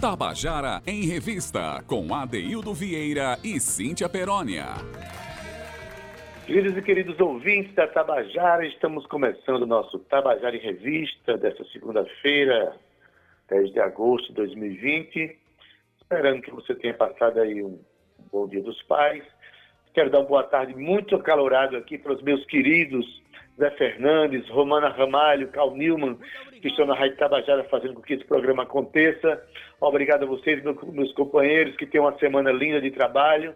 Tabajara em Revista, com Adeildo Vieira e Cíntia Perónia. Queridos e queridos ouvintes da Tabajara, estamos começando o nosso Tabajara em Revista dessa segunda-feira, 10 de agosto de 2020. Esperando que você tenha passado aí um bom dia dos pais. Quero dar uma boa tarde muito acalorado aqui para os meus queridos Zé Fernandes, Romana Ramalho, Cal Newman, que estão na Rádio Tabajara fazendo com que esse programa aconteça. Obrigado a vocês, meus companheiros, que tenham uma semana linda de trabalho.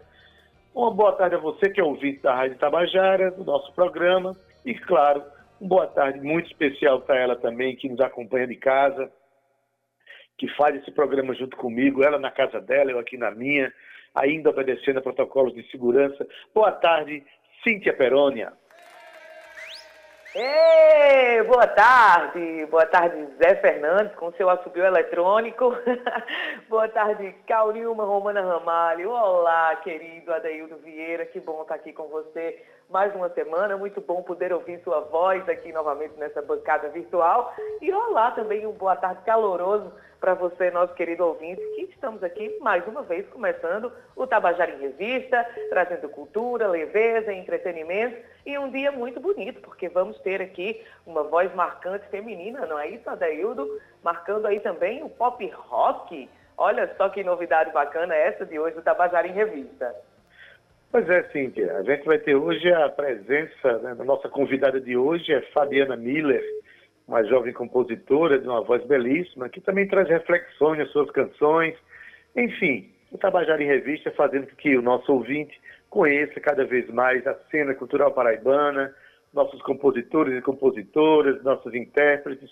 Uma boa tarde a você que é ouvinte da Rádio Tabajara, do nosso programa. E, claro, uma boa tarde muito especial para ela também, que nos acompanha de casa, que faz esse programa junto comigo, ela na casa dela, eu aqui na minha, ainda obedecendo a protocolos de segurança. Boa tarde, Cíntia Perônia. Ei, boa tarde, boa tarde Zé Fernandes com seu assobio eletrônico, boa tarde Caurilma Romana Ramalho, olá querido Adaildo Vieira, que bom estar aqui com você mais uma semana, muito bom poder ouvir sua voz aqui novamente nessa bancada virtual. E olá também um boa tarde caloroso para você, nosso querido ouvinte, que estamos aqui mais uma vez começando o Tabajara em Revista, trazendo cultura, leveza, entretenimento e um dia muito bonito, porque vamos ter aqui uma voz marcante feminina, não é isso, Adaildo? Marcando aí também o pop rock. Olha só que novidade bacana essa de hoje do Tabajara em Revista. Pois é, Cíntia. A gente vai ter hoje a presença né, da nossa convidada de hoje, é Fabiana Miller uma jovem compositora de uma voz belíssima, que também traz reflexões nas suas canções. Enfim, o Tabajara em Revista fazendo com que o nosso ouvinte conheça cada vez mais a cena cultural paraibana, nossos compositores e compositoras, nossos intérpretes.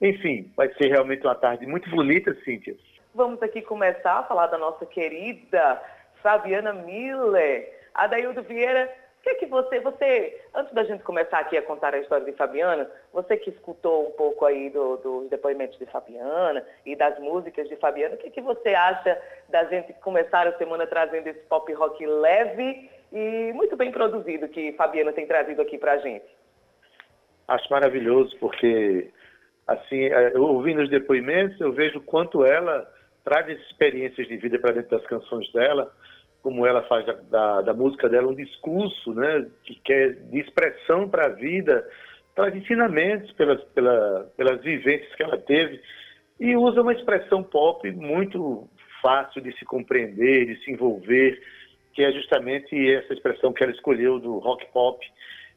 Enfim, vai ser realmente uma tarde muito bonita, Cíntia. Vamos aqui começar a falar da nossa querida Fabiana Miller. Adaildo Vieira o que que você, você, antes da gente começar aqui a contar a história de Fabiana, você que escutou um pouco aí do, dos depoimentos de Fabiana e das músicas de Fabiana, o que, que você acha da gente começar a semana trazendo esse pop rock leve e muito bem produzido que Fabiana tem trazido aqui pra gente? Acho maravilhoso, porque assim, é, ouvindo os depoimentos, eu vejo quanto ela traz experiências de vida para dentro das canções dela como ela faz da, da, da, música dela um discurso, né, que quer de expressão para a vida, traz ensinamentos pelas, pela, pelas vivências que ela teve e usa uma expressão pop muito fácil de se compreender, de se envolver, que é justamente essa expressão que ela escolheu do rock pop.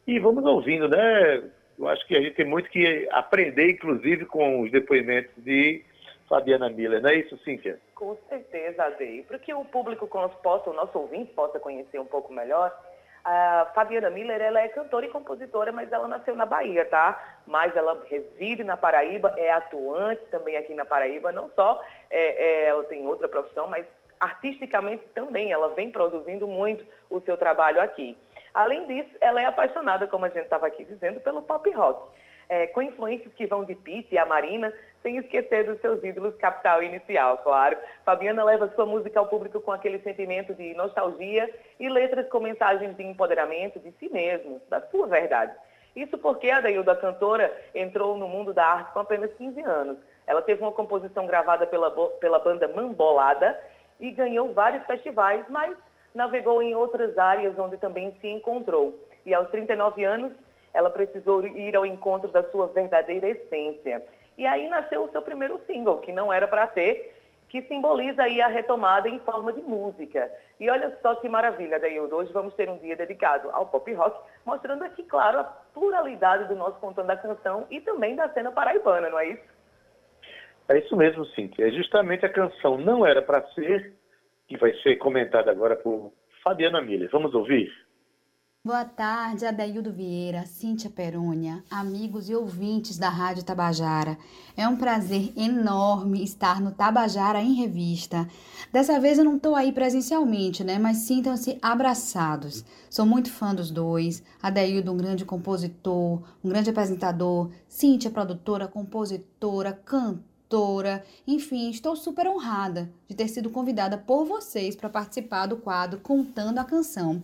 E vamos ouvindo, né? Eu acho que a gente tem muito que aprender, inclusive, com os depoimentos de Fabiana Miller, não é isso, Cíntia? Com certeza, Adei. Para que o público possa, o nosso ouvinte possa conhecer um pouco melhor, a Fabiana Miller, ela é cantora e compositora, mas ela nasceu na Bahia, tá? Mas ela reside na Paraíba, é atuante também aqui na Paraíba, não só é, é, ela tem outra profissão, mas artisticamente também ela vem produzindo muito o seu trabalho aqui. Além disso, ela é apaixonada, como a gente estava aqui dizendo, pelo pop rock é, com influências que vão de Pete e a Marina, sem esquecer dos seus ídolos capital inicial, claro. Fabiana leva sua música ao público com aquele sentimento de nostalgia e letras com mensagens de empoderamento de si mesmo, da sua verdade. Isso porque a Dailda, cantora, entrou no mundo da arte com apenas 15 anos. Ela teve uma composição gravada pela, pela banda Mambolada e ganhou vários festivais, mas navegou em outras áreas onde também se encontrou. E aos 39 anos, ela precisou ir ao encontro da sua verdadeira essência. E aí nasceu o seu primeiro single, que não era para ter, que simboliza aí a retomada em forma de música. E olha só que maravilha, Daildo. Hoje vamos ter um dia dedicado ao pop rock, mostrando aqui, claro, a pluralidade do nosso contando da canção e também da cena paraibana, não é isso? É isso mesmo, Cíntia. É justamente a canção Não Era Para Ser, que vai ser comentada agora por Fabiana Miller. Vamos ouvir? Boa tarde, Adaildo Vieira, Cíntia Perônia, amigos e ouvintes da Rádio Tabajara. É um prazer enorme estar no Tabajara em Revista. Dessa vez eu não estou aí presencialmente, né? Mas sintam-se abraçados. Sou muito fã dos dois. Adaildo, um grande compositor, um grande apresentador. Cíntia, produtora, compositora, cantora. Enfim, estou super honrada de ter sido convidada por vocês para participar do quadro Contando a Canção.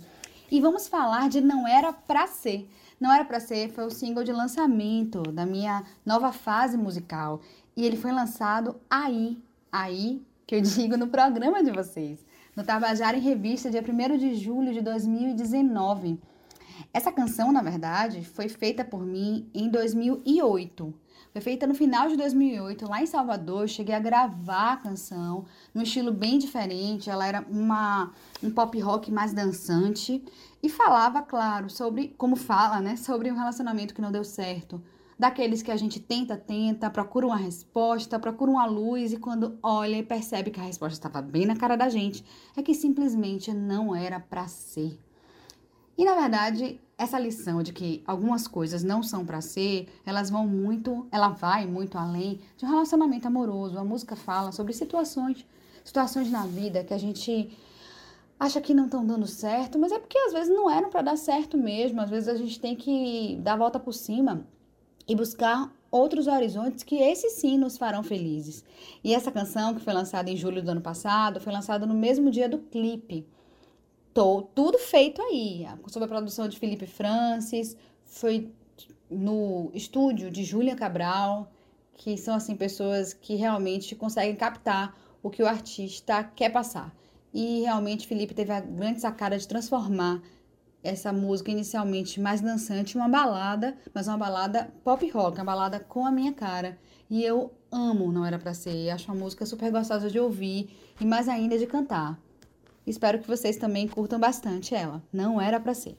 E vamos falar de Não Era Pra Ser. Não Era Pra Ser foi o single de lançamento da minha nova fase musical. E ele foi lançado aí, aí, que eu digo no programa de vocês, no Tabajara em Revista, dia 1 de julho de 2019. Essa canção, na verdade, foi feita por mim em 2008. Foi feita no final de 2008, lá em Salvador. Eu cheguei a gravar a canção num estilo bem diferente. Ela era uma, um pop rock mais dançante e falava, claro, sobre, como fala, né? Sobre um relacionamento que não deu certo. Daqueles que a gente tenta, tenta, procura uma resposta, procura uma luz e quando olha e percebe que a resposta estava bem na cara da gente, é que simplesmente não era para ser. E na verdade, essa lição de que algumas coisas não são para ser, elas vão muito, ela vai muito além de um relacionamento amoroso. A música fala sobre situações, situações na vida que a gente acha que não estão dando certo, mas é porque às vezes não eram para dar certo mesmo. Às vezes a gente tem que dar a volta por cima e buscar outros horizontes que esses sim nos farão felizes. E essa canção, que foi lançada em julho do ano passado, foi lançada no mesmo dia do clipe. Tô, tudo feito aí, sob a produção de Felipe Francis, foi no estúdio de Júlia Cabral, que são assim pessoas que realmente conseguem captar o que o artista quer passar. E realmente Felipe teve a grande sacada de transformar essa música inicialmente mais dançante, uma balada, mas uma balada pop rock, uma balada com a minha cara. E eu amo Não Era Pra Ser, acho uma música super gostosa de ouvir e mais ainda de cantar. Espero que vocês também curtam bastante ela. Não era para ser.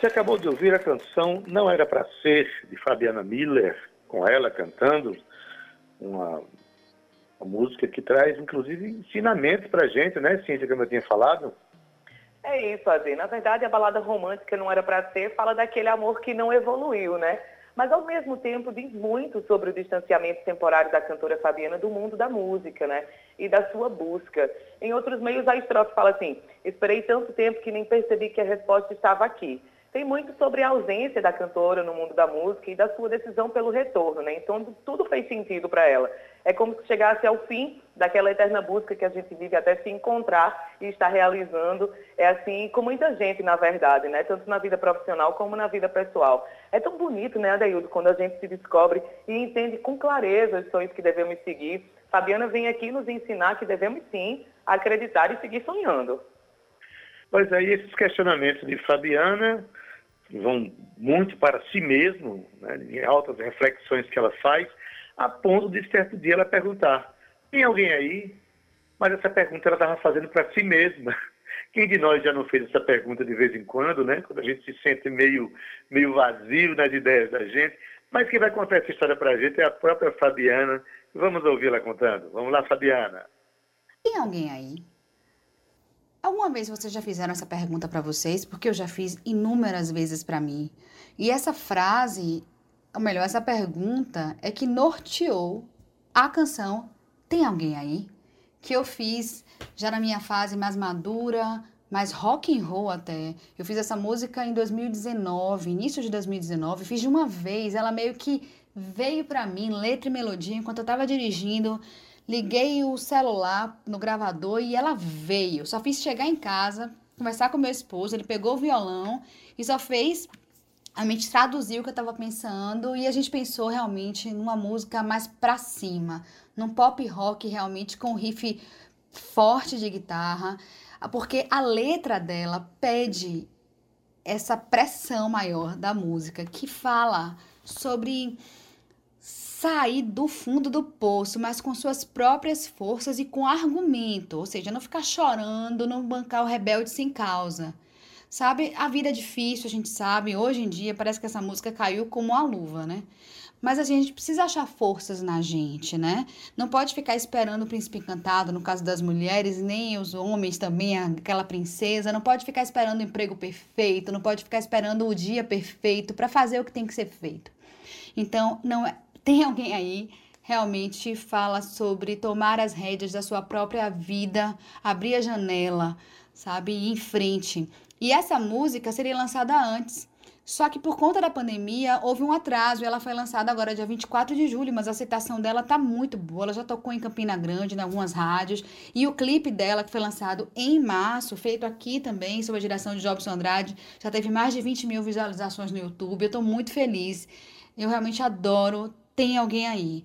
Você acabou de ouvir a canção Não Era Pra Ser, de Fabiana Miller, com ela cantando, uma, uma música que traz, inclusive, ensinamentos para a gente, né, Cíntia, como eu tinha falado? É isso, Adi. Na verdade, a balada romântica não era para ser, fala daquele amor que não evoluiu, né? Mas, ao mesmo tempo, diz muito sobre o distanciamento temporário da cantora Fabiana do mundo da música, né? E da sua busca. Em outros meios, a estrofe fala assim: Esperei tanto tempo que nem percebi que a resposta estava aqui tem muito sobre a ausência da cantora no mundo da música e da sua decisão pelo retorno, né? Então tudo fez sentido para ela. É como se chegasse ao fim daquela eterna busca que a gente vive até se encontrar e estar realizando. É assim com muita gente, na verdade, né? Tanto na vida profissional como na vida pessoal. É tão bonito, né, Adaildo, quando a gente se descobre e entende com clareza os sonhos que devemos seguir. Fabiana vem aqui nos ensinar que devemos sim acreditar e seguir sonhando. Pois aí, esses questionamentos de Fabiana vão muito para si mesmo, né, em altas reflexões que ela faz, a ponto de certo dia ela perguntar: tem alguém aí? Mas essa pergunta ela estava fazendo para si mesma. Quem de nós já não fez essa pergunta de vez em quando, né? Quando a gente se sente meio, meio vazio nas ideias da gente. Mas quem vai contar essa história para a gente é a própria Fabiana. Vamos ouvi-la contando. Vamos lá, Fabiana. Tem alguém aí Alguma vez vocês já fizeram essa pergunta para vocês? Porque eu já fiz inúmeras vezes para mim. E essa frase, ou melhor, essa pergunta é que norteou a canção Tem alguém aí? Que eu fiz já na minha fase mais madura, mais rock and roll até. Eu fiz essa música em 2019, início de 2019, fiz de uma vez, ela meio que veio para mim, letra e melodia, enquanto eu estava dirigindo Liguei o celular no gravador e ela veio. Só fiz chegar em casa, conversar com meu esposo, ele pegou o violão e só fez a gente traduziu o que eu estava pensando e a gente pensou realmente numa música mais pra cima, num pop rock realmente com riff forte de guitarra, porque a letra dela pede essa pressão maior da música que fala sobre sair do fundo do poço, mas com suas próprias forças e com argumento, ou seja, não ficar chorando, não bancar o rebelde sem causa. Sabe, a vida é difícil, a gente sabe, hoje em dia parece que essa música caiu como uma luva, né? Mas a gente precisa achar forças na gente, né? Não pode ficar esperando o príncipe encantado, no caso das mulheres, nem os homens também, aquela princesa. Não pode ficar esperando o emprego perfeito, não pode ficar esperando o dia perfeito para fazer o que tem que ser feito. Então, não é, tem alguém aí realmente fala sobre tomar as rédeas da sua própria vida, abrir a janela, sabe, ir em frente. E essa música seria lançada antes. Só que por conta da pandemia houve um atraso e ela foi lançada agora dia 24 de julho, mas a aceitação dela tá muito boa. Ela já tocou em Campina Grande, em algumas rádios, e o clipe dela que foi lançado em março, feito aqui também, sob a direção de Jobson Andrade, já teve mais de 20 mil visualizações no YouTube. Eu tô muito feliz. Eu realmente adoro tem alguém aí.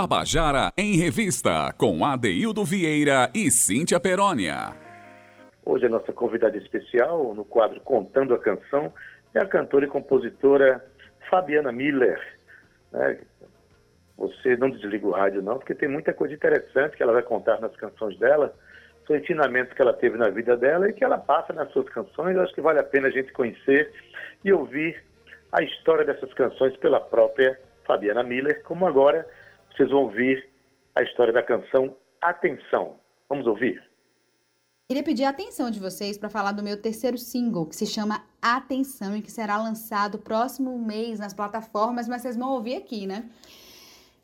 Tabajara em Revista, com Adeildo Vieira e Cíntia Perónia. Hoje a nossa convidada especial no quadro Contando a Canção é a cantora e compositora Fabiana Miller. Né? Você não desliga o rádio não, porque tem muita coisa interessante que ela vai contar nas canções dela, são ensinamentos que ela teve na vida dela e que ela passa nas suas canções. Eu acho que vale a pena a gente conhecer e ouvir a história dessas canções pela própria Fabiana Miller, como agora vocês vão ouvir a história da canção Atenção. Vamos ouvir? Queria pedir a atenção de vocês para falar do meu terceiro single, que se chama Atenção e que será lançado próximo mês nas plataformas, mas vocês vão ouvir aqui, né?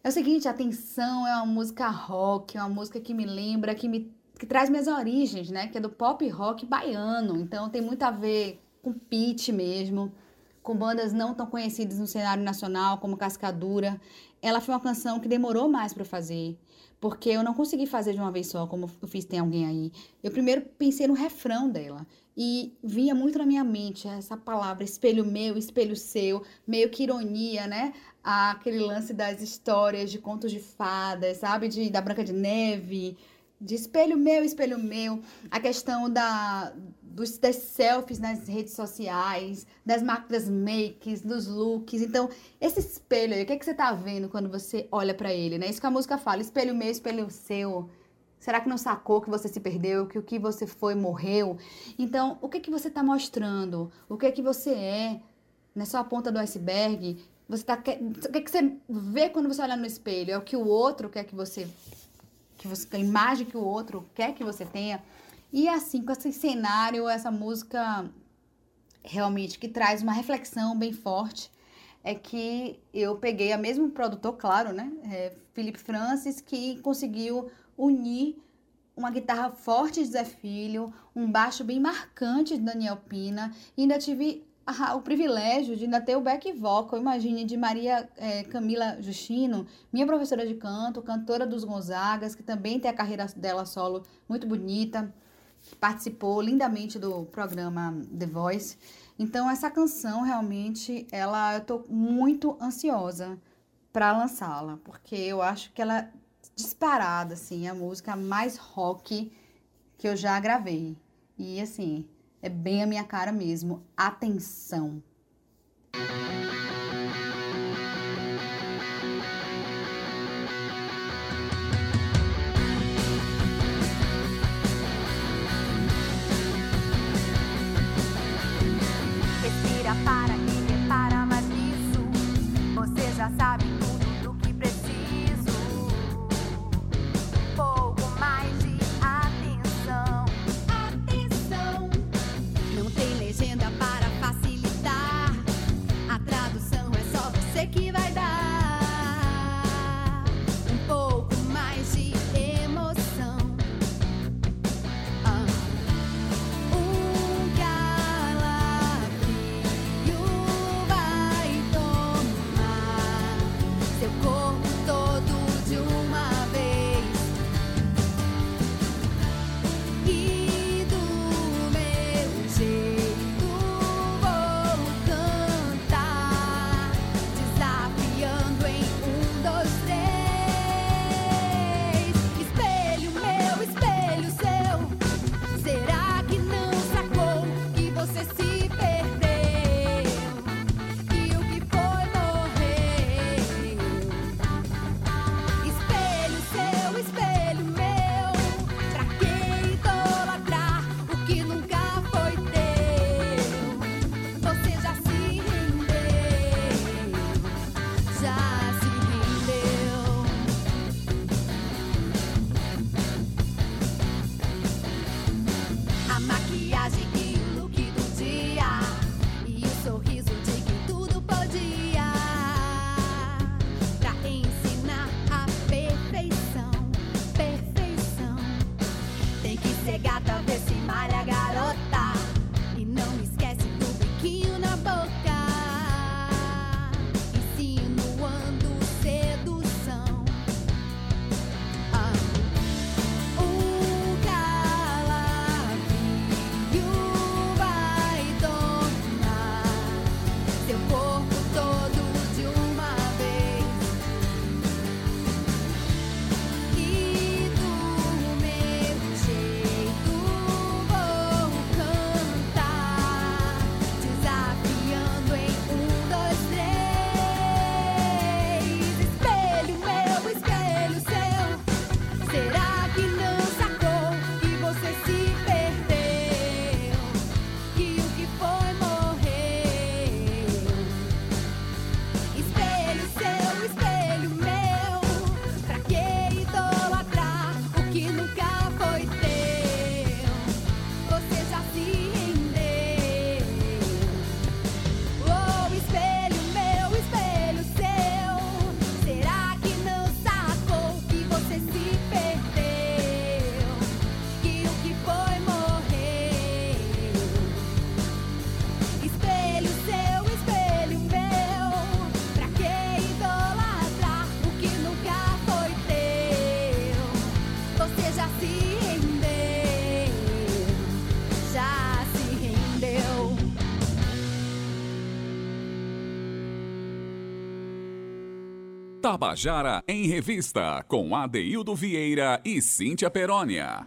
É o seguinte, Atenção é uma música rock, é uma música que me lembra, que me que traz minhas origens, né? Que é do pop rock baiano. Então tem muito a ver com pitch mesmo, com bandas não tão conhecidas no cenário nacional, como Cascadura ela foi uma canção que demorou mais para fazer, porque eu não consegui fazer de uma vez só, como eu fiz Tem Alguém Aí. Eu primeiro pensei no refrão dela e vinha muito na minha mente essa palavra espelho meu, espelho seu, meio que ironia, né? Aquele lance das histórias de contos de fadas, sabe? De, da Branca de Neve, de espelho meu, espelho meu, a questão da, dos, das selfies nas redes sociais, das máquinas makes, dos looks. Então, esse espelho aí, o que, é que você tá vendo quando você olha para ele, né? Isso que a música fala, espelho meu, espelho seu. Será que não sacou que você se perdeu, que o que você foi morreu? Então, o que que você tá mostrando? O que é que você é? Não é só a ponta do iceberg. Você tá, o que, é que você vê quando você olha no espelho? É o que o outro quer que você que você, a imagem que o outro quer que você tenha. E assim, com esse cenário, essa música realmente que traz uma reflexão bem forte, é que eu peguei a mesmo produtor, claro, né? É, Felipe Francis, que conseguiu unir uma guitarra forte de Zé Filho, um baixo bem marcante de Daniel Pina, e ainda tive o privilégio de ainda ter o back vocal, imagine, de Maria é, Camila Justino, minha professora de canto, cantora dos Gonzagas, que também tem a carreira dela solo muito bonita, participou lindamente do programa The Voice. Então, essa canção realmente, ela, eu tô muito ansiosa para lançá-la, porque eu acho que ela disparada, assim, é a música mais rock que eu já gravei. E, assim, é bem a minha cara mesmo. Atenção! Respira para Tabajara em Revista, com Adeildo Vieira e Cíntia Perónia.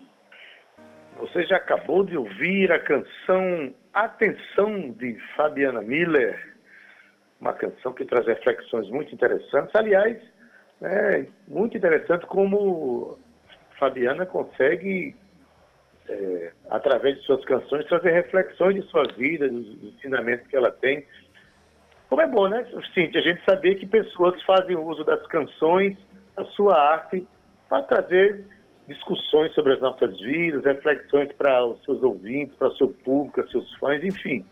Você já acabou de ouvir a canção Atenção de Fabiana Miller, uma canção que traz reflexões muito interessantes. Aliás, é muito interessante como Fabiana consegue, é, através de suas canções, trazer reflexões de sua vida, dos ensinamentos que ela tem como é bom, né, Cintia, a gente saber que pessoas fazem uso das canções, da sua arte, para trazer discussões sobre as nossas vidas, reflexões para os seus ouvintes, para o seu público, para seus fãs, enfim.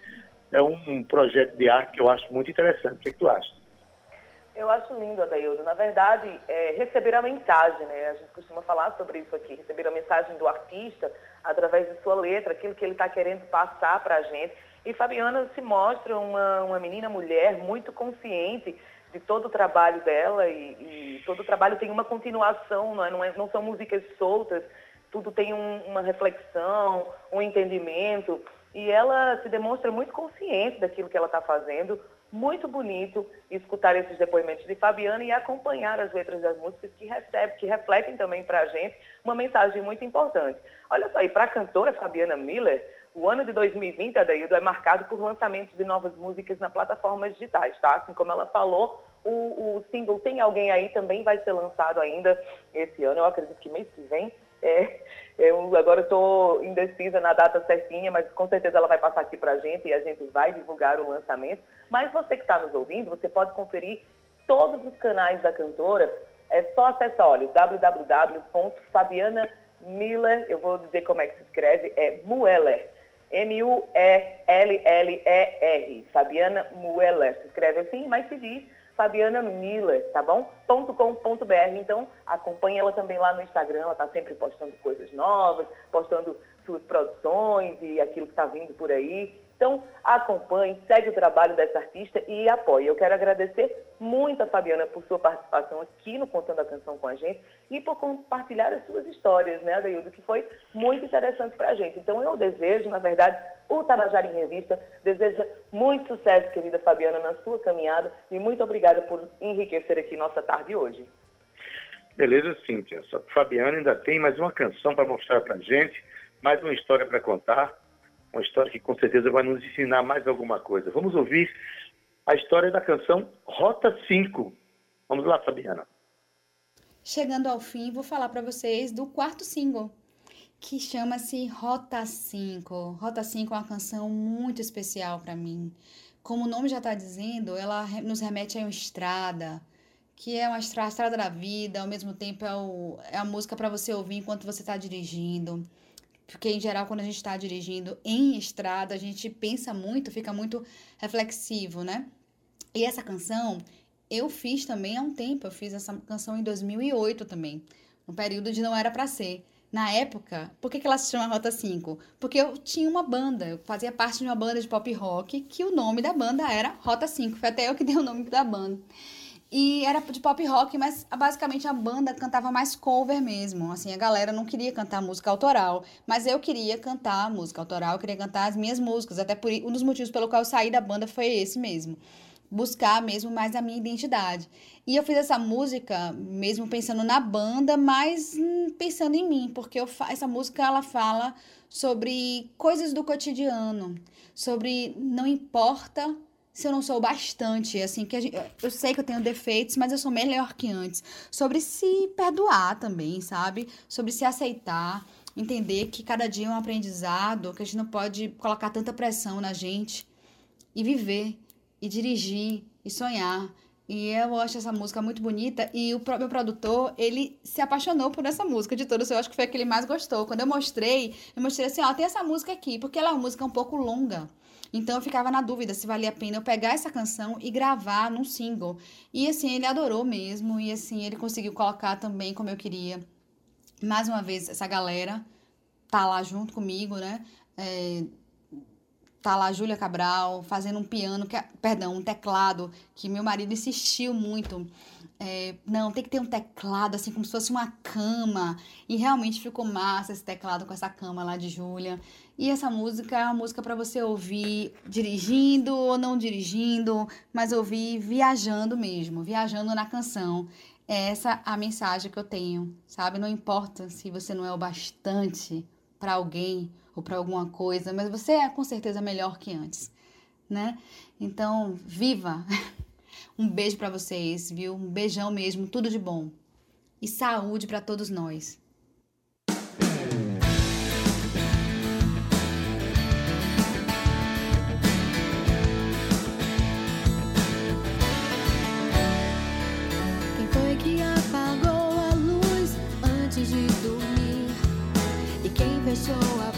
É um projeto de arte que eu acho muito interessante. O que, é que tu acha? Eu acho lindo, Adaildo. Na verdade, é, receber a mensagem, né? A gente costuma falar sobre isso aqui, receber a mensagem do artista através de sua letra, aquilo que ele está querendo passar para a gente. E Fabiana se mostra uma, uma menina mulher muito consciente de todo o trabalho dela e, e todo o trabalho tem uma continuação, não, é? Não, é, não são músicas soltas, tudo tem um, uma reflexão, um entendimento. E ela se demonstra muito consciente daquilo que ela está fazendo, muito bonito escutar esses depoimentos de Fabiana e acompanhar as letras das músicas que recebe, que refletem também para a gente uma mensagem muito importante. Olha só, e para a cantora Fabiana Miller, o ano de 2020, Adaildo, é marcado por lançamentos de novas músicas na plataformas digitais, tá? Assim como ela falou, o, o, single Tem Alguém Aí também vai ser lançado ainda esse ano, eu acredito que mês que vem. É, eu agora estou indecisa na data certinha, mas com certeza ela vai passar aqui para a gente e a gente vai divulgar o lançamento. Mas você que está nos ouvindo, você pode conferir todos os canais da cantora. É só acessar, olha, www.fabianamiller, eu vou dizer como é que se escreve, é Mueller, M-U-E-L-L-E-R. Fabiana Mueller. Se escreve assim, mas se diz Fabiana Miller, tá bom? .com.br. Então, acompanhe ela também lá no Instagram. Ela está sempre postando coisas novas, postando suas produções e aquilo que está vindo por aí. Então, acompanhe, segue o trabalho dessa artista e apoie. Eu quero agradecer muito a Fabiana por sua participação aqui no Contando a Canção com a gente e por compartilhar as suas histórias, né, Adaildo, que foi muito interessante para a gente. Então, eu desejo, na verdade, o Tabajara em Revista deseja muito sucesso, querida Fabiana, na sua caminhada e muito obrigada por enriquecer aqui nossa tarde hoje. Beleza, Cíntia. A Fabiana ainda tem mais uma canção para mostrar para a gente, mais uma história para contar uma história que com certeza vai nos ensinar mais alguma coisa. Vamos ouvir a história da canção Rota 5. Vamos lá, Fabiana. Chegando ao fim, vou falar para vocês do quarto single, que chama-se Rota 5. Rota 5 é uma canção muito especial para mim. Como o nome já está dizendo, ela nos remete a uma estrada, que é uma estrada, a estrada da vida, ao mesmo tempo é, o, é a música para você ouvir enquanto você está dirigindo. Porque, em geral, quando a gente está dirigindo em estrada, a gente pensa muito, fica muito reflexivo, né? E essa canção eu fiz também há um tempo. Eu fiz essa canção em 2008 também, no período de Não Era Pra Ser. Na época, por que, que ela se chama Rota 5? Porque eu tinha uma banda, eu fazia parte de uma banda de pop rock, que o nome da banda era Rota 5. Foi até eu que dei o nome da banda. E era de pop rock, mas basicamente a banda cantava mais cover mesmo. Assim, a galera não queria cantar música autoral, mas eu queria cantar música autoral, eu queria cantar as minhas músicas. Até por um dos motivos pelo qual eu saí da banda foi esse mesmo. Buscar mesmo mais a minha identidade. E eu fiz essa música mesmo pensando na banda, mas hum, pensando em mim, porque eu, essa música ela fala sobre coisas do cotidiano, sobre não importa se eu não sou bastante, assim, que gente, eu sei que eu tenho defeitos, mas eu sou melhor que antes. Sobre se perdoar também, sabe? Sobre se aceitar, entender que cada dia é um aprendizado, que a gente não pode colocar tanta pressão na gente e viver e dirigir e sonhar E eu acho essa música muito bonita. E o próprio produtor, ele se apaixonou por essa música de todas. Eu acho que foi a que ele mais gostou. Quando eu mostrei, eu mostrei assim: ó, tem essa música aqui, porque ela é uma música um pouco longa. Então eu ficava na dúvida se valia a pena eu pegar essa canção e gravar num single. E assim, ele adorou mesmo. E assim, ele conseguiu colocar também como eu queria. Mais uma vez, essa galera tá lá junto comigo, né? É, tá lá Júlia Cabral fazendo um piano, que, é, perdão, um teclado, que meu marido insistiu muito. É, não, tem que ter um teclado, assim, como se fosse uma cama. E realmente ficou massa esse teclado com essa cama lá de Júlia. E essa música é uma música para você ouvir dirigindo ou não dirigindo, mas ouvir viajando mesmo, viajando na canção. É essa a mensagem que eu tenho, sabe? Não importa se você não é o bastante para alguém ou para alguma coisa, mas você é com certeza melhor que antes, né? Então, viva! Um beijo para vocês, viu? Um beijão mesmo, tudo de bom. E saúde para todos nós. Quem foi que apagou a luz antes de dormir? E quem fechou a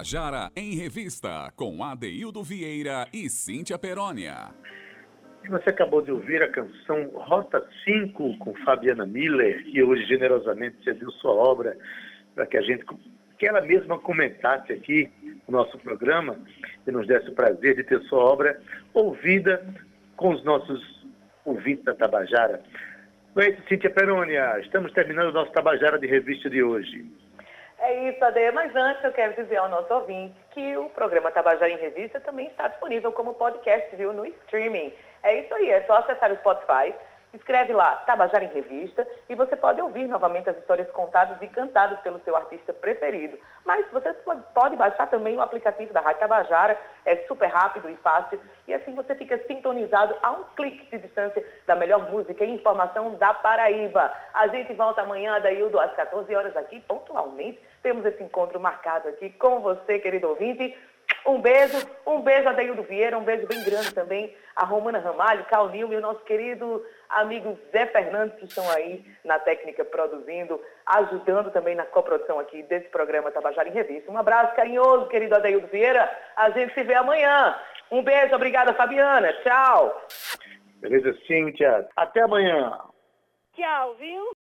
Tabajara em Revista, com Adeildo Vieira e Cíntia Perónia. Você acabou de ouvir a canção Rota 5 com Fabiana Miller, que hoje generosamente cedeu sua obra para que a gente, que ela mesma comentasse aqui no nosso programa e nos desse o prazer de ter sua obra ouvida com os nossos ouvintes da Tabajara. Oi, Cíntia Perônia, estamos terminando o nosso Tabajara de Revista de hoje. É isso, Ade. Mas antes eu quero dizer ao nosso ouvinte que o programa Tabajara em Revista também está disponível como podcast, viu, no streaming. É isso aí, é só acessar o Spotify, escreve lá Tabajara em Revista e você pode ouvir novamente as histórias contadas e cantadas pelo seu artista preferido. Mas você pode baixar também o aplicativo da Rádio Tabajara, é super rápido e fácil e assim você fica sintonizado a um clique de distância da melhor música e informação da Paraíba. A gente volta amanhã, Daildo, às 14 horas aqui, pontualmente. Temos esse encontro marcado aqui com você, querido ouvinte. Um beijo, um beijo a Deildo Vieira, um beijo bem grande também a Romana Ramalho, Cal Nil e o nosso querido amigo Zé Fernandes, que estão aí na técnica produzindo, ajudando também na coprodução aqui desse programa Tabajara em Revista. Um abraço carinhoso, querido Adeildo Vieira. A gente se vê amanhã. Um beijo, obrigada, Fabiana. Tchau. Beleza, Cíntia. Até amanhã. Tchau, viu?